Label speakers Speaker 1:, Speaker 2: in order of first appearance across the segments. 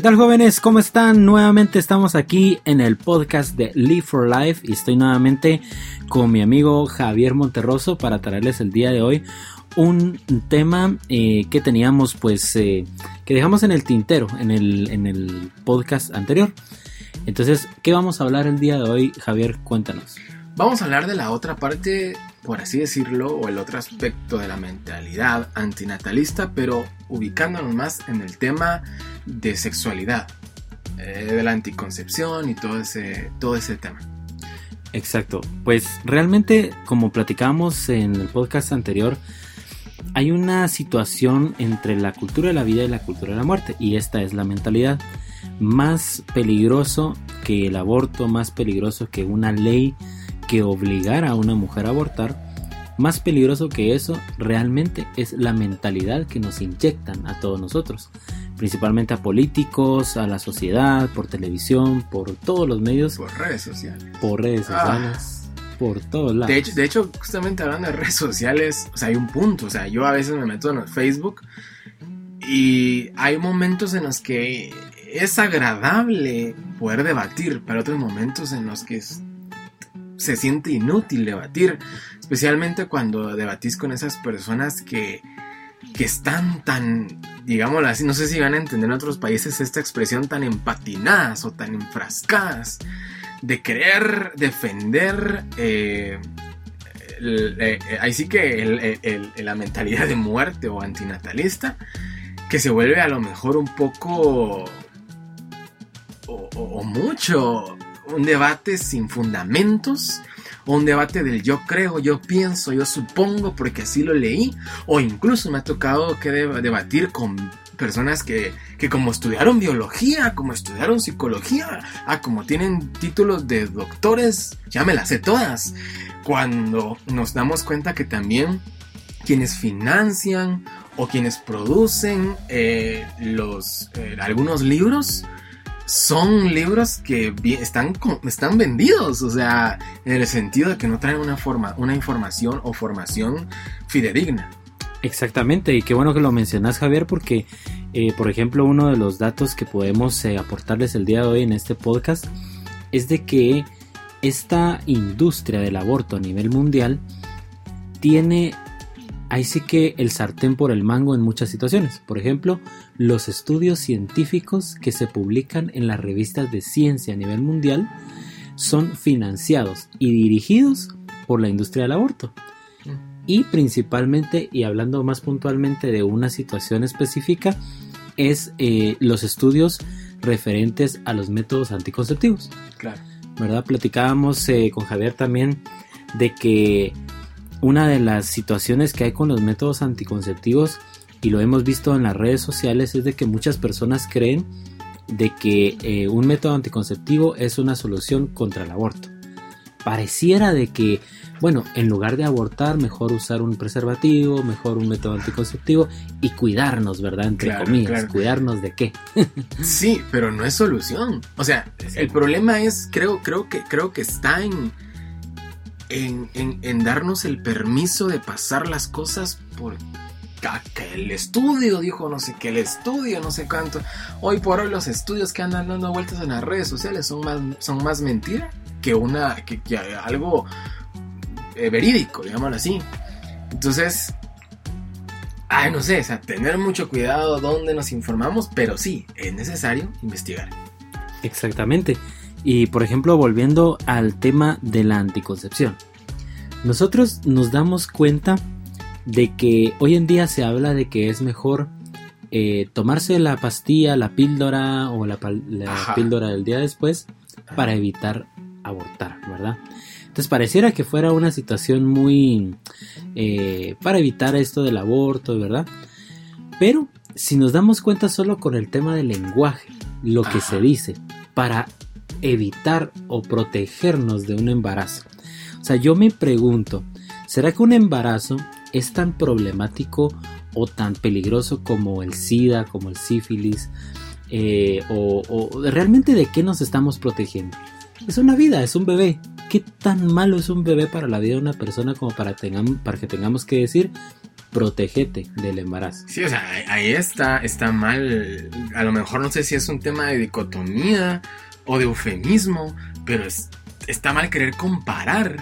Speaker 1: ¿Qué tal jóvenes? ¿Cómo están? Nuevamente estamos aquí en el podcast de Live for Life y estoy nuevamente con mi amigo Javier Monterroso para traerles el día de hoy un tema eh, que teníamos pues eh, que dejamos en el tintero en el, en el podcast anterior. Entonces, ¿qué vamos a hablar el día de hoy? Javier, cuéntanos.
Speaker 2: Vamos a hablar de la otra parte, por así decirlo, o el otro aspecto de la mentalidad antinatalista, pero ubicándonos más en el tema de sexualidad, eh, de la anticoncepción y todo ese, todo ese tema.
Speaker 1: Exacto, pues realmente como platicábamos en el podcast anterior, hay una situación entre la cultura de la vida y la cultura de la muerte, y esta es la mentalidad. Más peligroso que el aborto, más peligroso que una ley que obligara a una mujer a abortar, más peligroso que eso realmente es la mentalidad que nos inyectan a todos nosotros, principalmente a políticos, a la sociedad, por televisión, por todos los medios.
Speaker 2: Por redes sociales.
Speaker 1: Por redes ah. sociales. Por todos lados.
Speaker 2: De hecho, de hecho, justamente hablando de redes sociales, o sea, hay un punto. O sea, yo a veces me meto en Facebook y hay momentos en los que es agradable poder debatir, pero otros momentos en los que es se siente inútil debatir, especialmente cuando debatís con esas personas que, que están tan, digámoslo así, no sé si van a entender en otros países esta expresión tan empatinadas o tan enfrascadas de querer defender, eh, eh, ahí sí que la mentalidad de muerte o antinatalista, que se vuelve a lo mejor un poco o mucho un debate sin fundamentos, un debate del yo creo, yo pienso, yo supongo porque así lo leí, o incluso me ha tocado que debatir con personas que, que, como estudiaron biología, como estudiaron psicología, ah, como tienen títulos de doctores, ya me las sé todas. Cuando nos damos cuenta que también quienes financian o quienes producen eh, los, eh, algunos libros son libros que están, están vendidos, o sea, en el sentido de que no traen una, forma, una información o formación fidedigna.
Speaker 1: Exactamente, y qué bueno que lo mencionas Javier, porque, eh, por ejemplo, uno de los datos que podemos eh, aportarles el día de hoy en este podcast es de que esta industria del aborto a nivel mundial tiene ahí sí que el sartén por el mango en muchas situaciones. Por ejemplo, los estudios científicos que se publican en las revistas de ciencia a nivel mundial son financiados y dirigidos por la industria del aborto. Y principalmente, y hablando más puntualmente de una situación específica, es eh, los estudios referentes a los métodos anticonceptivos.
Speaker 2: Claro.
Speaker 1: ¿Verdad? Platicábamos eh, con Javier también de que una de las situaciones que hay con los métodos anticonceptivos y lo hemos visto en las redes sociales es de que muchas personas creen de que eh, un método anticonceptivo es una solución contra el aborto. Pareciera de que, bueno, en lugar de abortar, mejor usar un preservativo, mejor un método anticonceptivo y cuidarnos, ¿verdad? Entre comillas, cuidarnos de qué.
Speaker 2: sí, pero no es solución. O sea, el problema es, creo, creo que, creo que está en en, darnos el permiso de pasar las cosas por que el estudio dijo no sé qué, el estudio no sé cuánto. Hoy por hoy los estudios que andan dando vueltas en las redes sociales son más, son más mentira que, una, que, algo eh, verídico, digámoslo así. Entonces, ay, no sé, tener mucho cuidado donde nos informamos, pero sí, es necesario investigar.
Speaker 1: Exactamente. Y por ejemplo, volviendo al tema de la anticoncepción. Nosotros nos damos cuenta de que hoy en día se habla de que es mejor eh, tomarse la pastilla, la píldora o la, píldora del día después para evitar abortar, ¿verdad? Entonces pareciera que fuera una situación muy eh, para evitar esto del aborto, ¿verdad? Pero si nos damos cuenta solo con el tema del lenguaje, lo que se dice, para evitar o protegernos de un embarazo. O sea, yo me pregunto, ¿será que un embarazo es tan problemático o tan peligroso como el SIDA, como el sífilis? Eh, o, realmente de qué nos estamos protegiendo? Es una vida, es un bebé. ¿Qué tan malo es un bebé para la vida de una persona como para, que tengamos que decir protégete del embarazo.
Speaker 2: Sí, o sea, ahí está, está mal. A lo mejor no sé si es un tema de dicotomía o de eufemismo, pero está mal querer comparar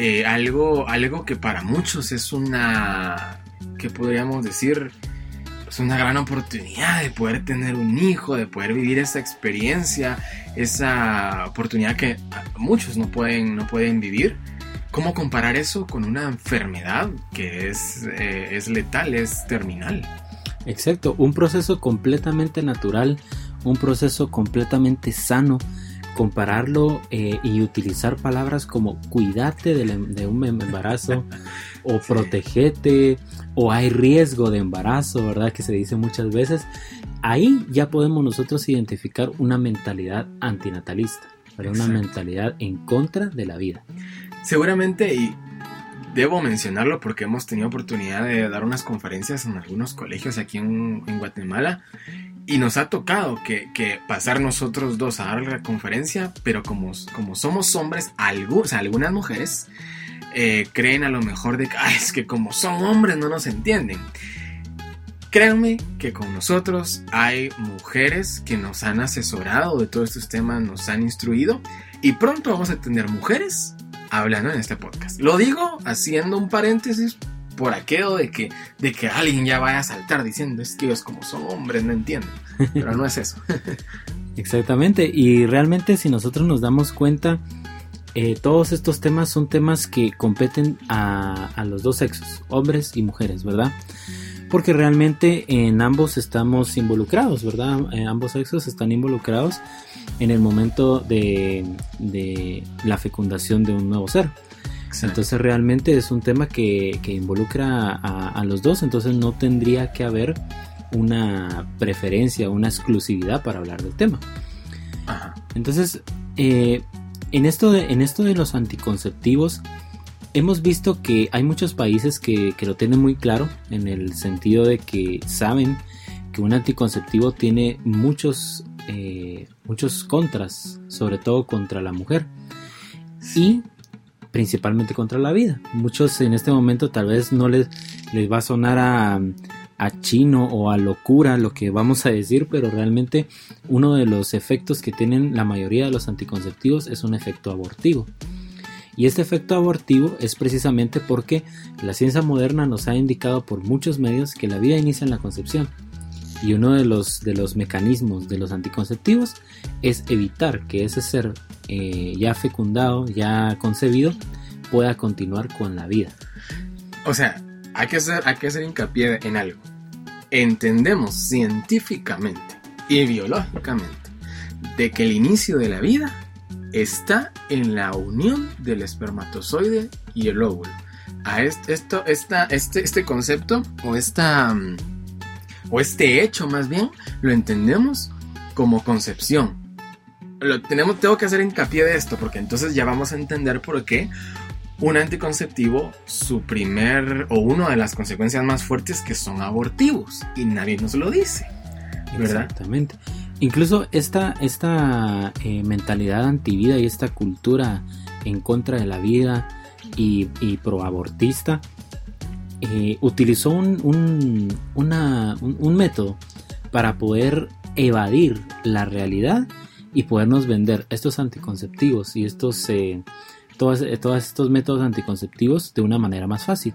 Speaker 2: eh, algo, algo que para muchos es una, que podríamos decir, es una gran oportunidad de poder tener un hijo, de poder vivir esa experiencia, esa oportunidad que muchos no pueden, no pueden vivir. ¿Cómo comparar eso con una enfermedad que es, eh, es letal, es terminal?
Speaker 1: Exacto, un proceso completamente natural, un proceso completamente sano compararlo eh, y utilizar palabras como cuídate em, de, un embarazo o protegete o hay riesgo de embarazo, ¿verdad? Que se dice muchas veces. Ahí ya podemos nosotros identificar una mentalidad antinatalista, una mentalidad en contra de la vida.
Speaker 2: Seguramente, y debo mencionarlo porque hemos tenido oportunidad de dar unas conferencias en algunos colegios aquí en, en Guatemala y nos ha tocado que, pasar nosotros dos a dar la conferencia, pero como, como somos hombres, algunas mujeres eh, creen a lo mejor de que es que como son hombres no nos entienden. Créanme que con nosotros hay mujeres que nos han asesorado de todos estos temas, nos han instruido y pronto vamos a tener mujeres hablando en este podcast. Lo digo haciendo un paréntesis por aquello de que, de que alguien ya vaya a saltar diciendo es que ellos como son hombres no entienden. Pero no es eso.
Speaker 1: Exactamente. Y realmente si nosotros nos damos cuenta, eh, todos estos temas son temas que competen a, a los dos sexos, hombres y mujeres, ¿verdad? Porque realmente en ambos estamos involucrados, ¿verdad? En ambos sexos están involucrados en el momento de, de la fecundación de un nuevo ser. Entonces realmente es un tema que, involucra a, los dos, entonces no tendría que haber una preferencia, una exclusividad para hablar del tema. Entonces, eh, en, esto de, en esto de los anticonceptivos, hemos visto que hay muchos países que, lo tienen muy claro, en el sentido de que saben que un anticonceptivo tiene muchos, eh, muchos contras, sobre todo contra la mujer. Y principalmente contra la vida. Muchos en este momento tal vez no les, les va a sonar a, a chino o a locura lo que vamos a decir, pero realmente uno de los efectos que tienen la mayoría de los anticonceptivos es un efecto abortivo. Y este efecto abortivo es precisamente porque la ciencia moderna nos ha indicado por muchos medios que la vida inicia en la concepción. Y uno de los, de los mecanismos de los anticonceptivos es evitar que ese ser eh, ya fecundado, ya concebido, pueda continuar con la vida.
Speaker 2: O sea, hay que hacer, hay que hacer hincapié en algo. Entendemos científicamente y biológicamente de que el inicio de la vida está en la unión del espermatozoide y el óvulo. A esto, esta, este, este concepto o esta mm, o este hecho más bien, lo entendemos como concepción. Lo tenemos, tengo que hacer hincapié de esto, porque entonces ya vamos a entender por qué un anticonceptivo, su primer o una de las consecuencias más fuertes que son abortivos, y nadie nos lo dice.
Speaker 1: Exactamente. Incluso esta, esta eh, mentalidad antivida y esta cultura en contra de la vida y, y proabortista eh, utilizó un, un, método para poder evadir la realidad y podernos vender estos anticonceptivos y estos, eh, todos, todos, estos métodos anticonceptivos de una manera más fácil.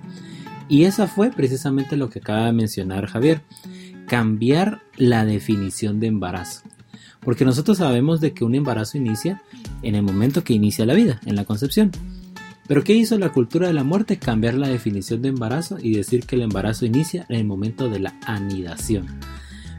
Speaker 1: Y esa fue precisamente lo que acaba de mencionar Javier, cambiar la definición de embarazo. Porque nosotros sabemos de que un embarazo inicia en el momento que inicia la vida, en la concepción. Pero ¿qué hizo la cultura de la muerte? Cambiar la definición de embarazo y decir que el embarazo inicia en el momento de la anidación.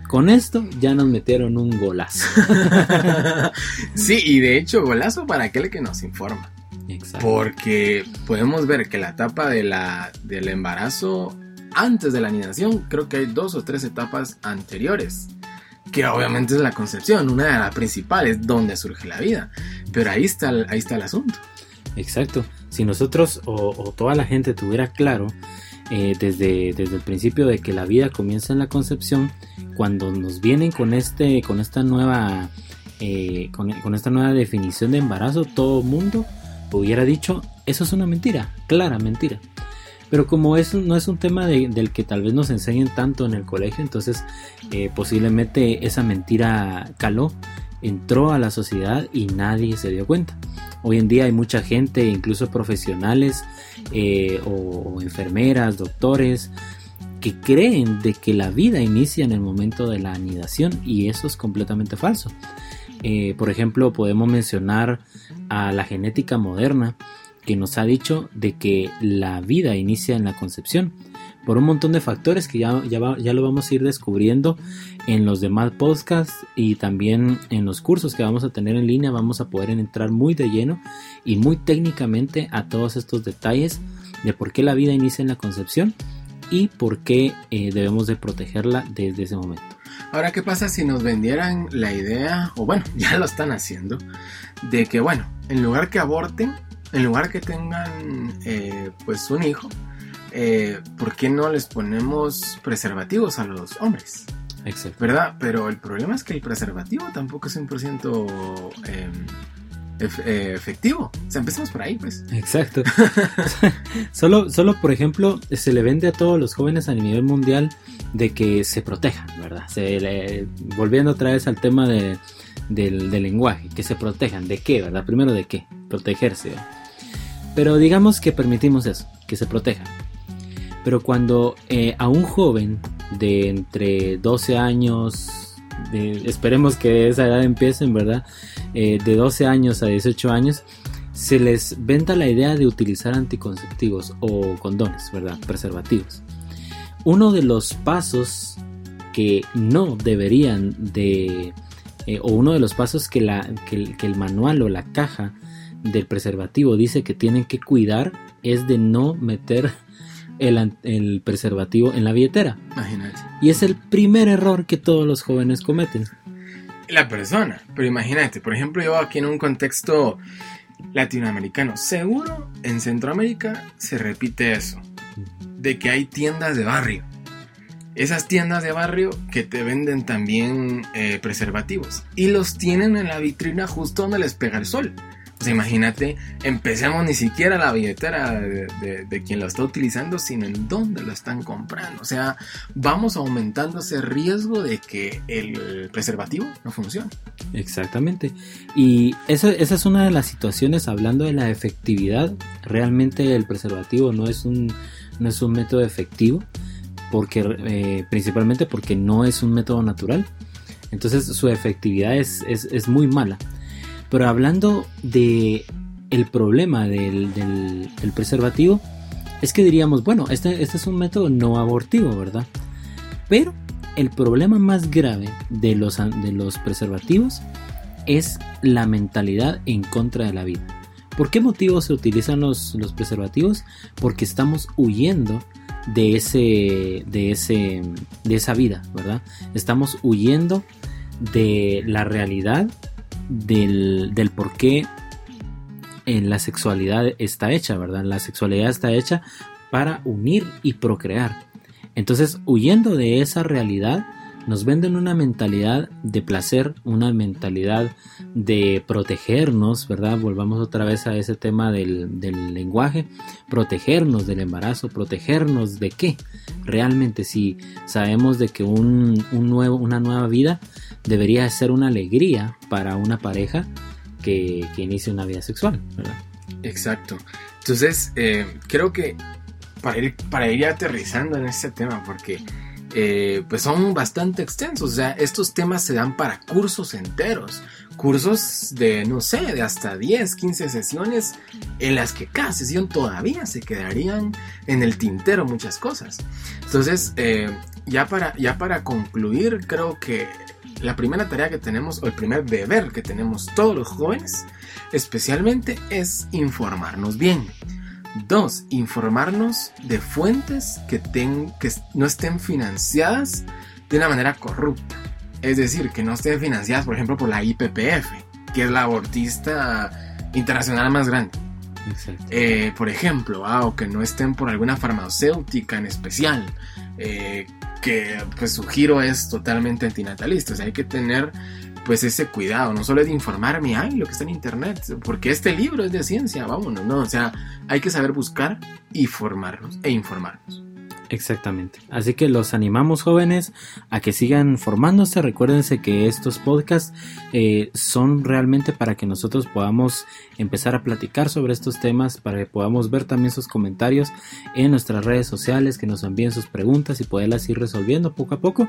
Speaker 1: Con esto ya nos metieron un golazo.
Speaker 2: sí, y de hecho golazo para aquel que nos informa. Exacto. Porque podemos ver que la etapa de la, del embarazo antes de la anidación, creo que hay dos o tres etapas anteriores. Que obviamente es la concepción, una de las principales, donde surge la vida. Pero ahí está, ahí está el asunto.
Speaker 1: Exacto. Si nosotros o, toda la gente tuviera claro eh, desde, desde el principio de que la vida comienza en la concepción, cuando nos vienen con este, con esta nueva, eh, con, esta nueva definición de embarazo, todo mundo hubiera dicho eso es una mentira, clara mentira. Pero como eso no es un tema del que tal vez nos enseñen tanto en el colegio, entonces eh, posiblemente esa mentira caló, entró a la sociedad y nadie se dio cuenta. Hoy en día hay mucha gente, incluso profesionales eh, o enfermeras, doctores, que creen de que la vida inicia en el momento de la anidación y eso es completamente falso. Eh, por ejemplo, podemos mencionar a la genética moderna que nos ha dicho de que la vida inicia en la concepción por un montón de factores que ya, ya, lo vamos a ir descubriendo en los demás podcasts y también en los cursos que vamos a tener en línea vamos a poder entrar muy de lleno y muy técnicamente a todos estos detalles de por qué la vida inicia en la concepción y por qué eh, debemos de protegerla desde ese momento.
Speaker 2: Ahora, ¿qué pasa si nos vendieran la idea, o bueno, ya lo están haciendo, de que, bueno, en lugar que aborten, en lugar que tengan eh, pues un hijo, eh, ¿por qué no les ponemos preservativos a los hombres?
Speaker 1: Exacto.
Speaker 2: ¿Verdad? Pero el problema es que el preservativo tampoco es un por ciento em, eh, efectivo. O sea, empecemos por ahí, pues.
Speaker 1: Exacto. solo, solo, por ejemplo, se le vende a todos los jóvenes a nivel mundial de que se protejan, ¿verdad? Se volviendo otra vez al tema de, del, lenguaje, que se protejan. ¿De qué, verdad? Primero, ¿de qué? Protegerse. Pero digamos que permitimos eso, que se protejan. Pero cuando eh, a un joven de entre 12 años esperemos que esa edad empiecen, ¿verdad? Eh, de 12 años a 18 años, se les venta la idea de utilizar anticonceptivos o condones, ¿verdad? Preservativos. Uno de los pasos que no deberían de, eh, o uno de los pasos que, el manual o la caja del preservativo dice que tienen que cuidar es de no meter el, preservativo en la billetera.
Speaker 2: Imagínate.
Speaker 1: Y es el primer error que todos los jóvenes cometen.
Speaker 2: La persona, pero imagínate, por ejemplo, yo aquí en un contexto latinoamericano, seguro en Centroamérica se repite eso, de que hay tiendas de barrio. Esas tiendas de barrio que te venden también eh, preservativos y los tienen en la vitrina justo donde les pega el sol. Pues imagínate, empecemos ni siquiera la billetera de, quien lo está utilizando, sino en dónde lo están comprando. O sea, vamos aumentando ese riesgo de que el preservativo no funcione.
Speaker 1: Exactamente. Y esa, es una de las situaciones, hablando de la efectividad, realmente el preservativo no es un, no es un método efectivo, porque, eh, principalmente porque no es un método natural. Entonces su efectividad es, es muy mala. Pero hablando de el problema del, preservativo, es que diríamos, bueno, este, este, es un método no abortivo, ¿verdad? Pero el problema más grave de los, de los preservativos es la mentalidad en contra de la vida. ¿Por qué motivo se utilizan los, los preservativos? Porque estamos huyendo de ese, de ese, de esa vida, ¿verdad? Estamos huyendo de la realidad del, del por qué en la sexualidad está hecha, ¿verdad? La sexualidad está hecha para unir y procrear. Entonces, huyendo de esa realidad, nos venden una mentalidad de placer, una mentalidad de protegernos, ¿verdad? Volvamos otra vez a ese tema del, del, lenguaje, protegernos del embarazo, protegernos de qué. Realmente si sabemos de que un, un nuevo, una nueva vida debería ser una alegría para una pareja que, inicie una vida sexual, ¿verdad?
Speaker 2: Exacto. Entonces, eh, creo que para ir, para ir aterrizando en este tema, porque eh, pues son bastante extensos, o sea, estos temas se dan para cursos enteros, cursos de, no sé, de hasta 10, 15 sesiones, en las que cada sesión todavía se quedarían en el tintero muchas cosas. Entonces, eh, ya, para, ya para concluir, creo que la primera tarea que tenemos, o el primer deber que tenemos todos los jóvenes, especialmente, es informarnos bien. Dos, informarnos de fuentes que, que no estén financiadas de una manera corrupta. Es decir, que no estén financiadas, por ejemplo, por la IPPF, que es la abortista internacional más grande. Eh, por ejemplo, ah, o que no estén por alguna farmacéutica en especial, eh, que pues su giro es totalmente antinatalista. O hay que tener pues ese cuidado, no solo es de informarme, ay, lo que está en internet, porque este libro es de ciencia, vámonos, no, o sea, hay que saber buscar y formarnos e informarnos.
Speaker 1: Exactamente. Así que los animamos jóvenes a que sigan formándose. Recuérdense que estos podcasts eh, son realmente para que nosotros podamos empezar a platicar sobre estos temas, para que podamos ver también sus comentarios en nuestras redes sociales, que nos envíen sus preguntas y poderlas ir resolviendo poco a poco.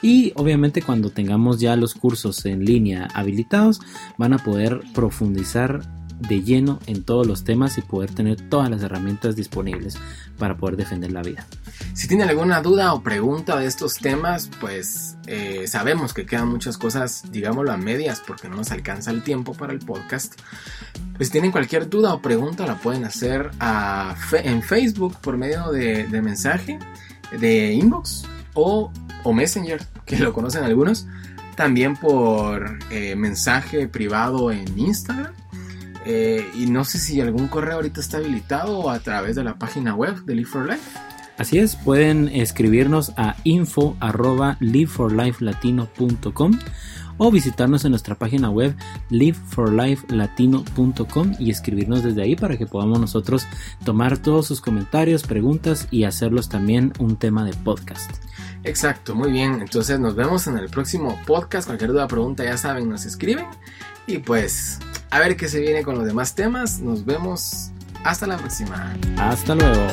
Speaker 1: Y obviamente cuando tengamos ya los cursos en línea habilitados, van a poder profundizar de lleno en todos los temas y poder tener todas las herramientas disponibles para poder defender la vida.
Speaker 2: Si tienen alguna duda o pregunta de estos temas, pues eh, sabemos que quedan muchas cosas, digámoslo a medias, porque no nos alcanza el tiempo para el podcast. Pues si tienen cualquier duda o pregunta, la pueden hacer en Facebook por medio de, mensaje, de inbox o, Messenger, que lo conocen algunos. También por eh, mensaje privado en Instagram eh, y no sé si algún correo ahorita está habilitado a través de la página web de Live for Life.
Speaker 1: Así es, pueden escribirnos a info liveforlifelatino.com o visitarnos en nuestra página web liveforlifelatino.com y escribirnos desde ahí para que podamos nosotros tomar todos sus comentarios, preguntas y hacerlos también un tema de podcast.
Speaker 2: Exacto, muy bien. Entonces nos vemos en el próximo podcast. Cualquier duda, pregunta, ya saben, nos escriben. Y pues a ver qué se viene con los demás temas. Nos vemos. Hasta la próxima.
Speaker 1: Hasta luego.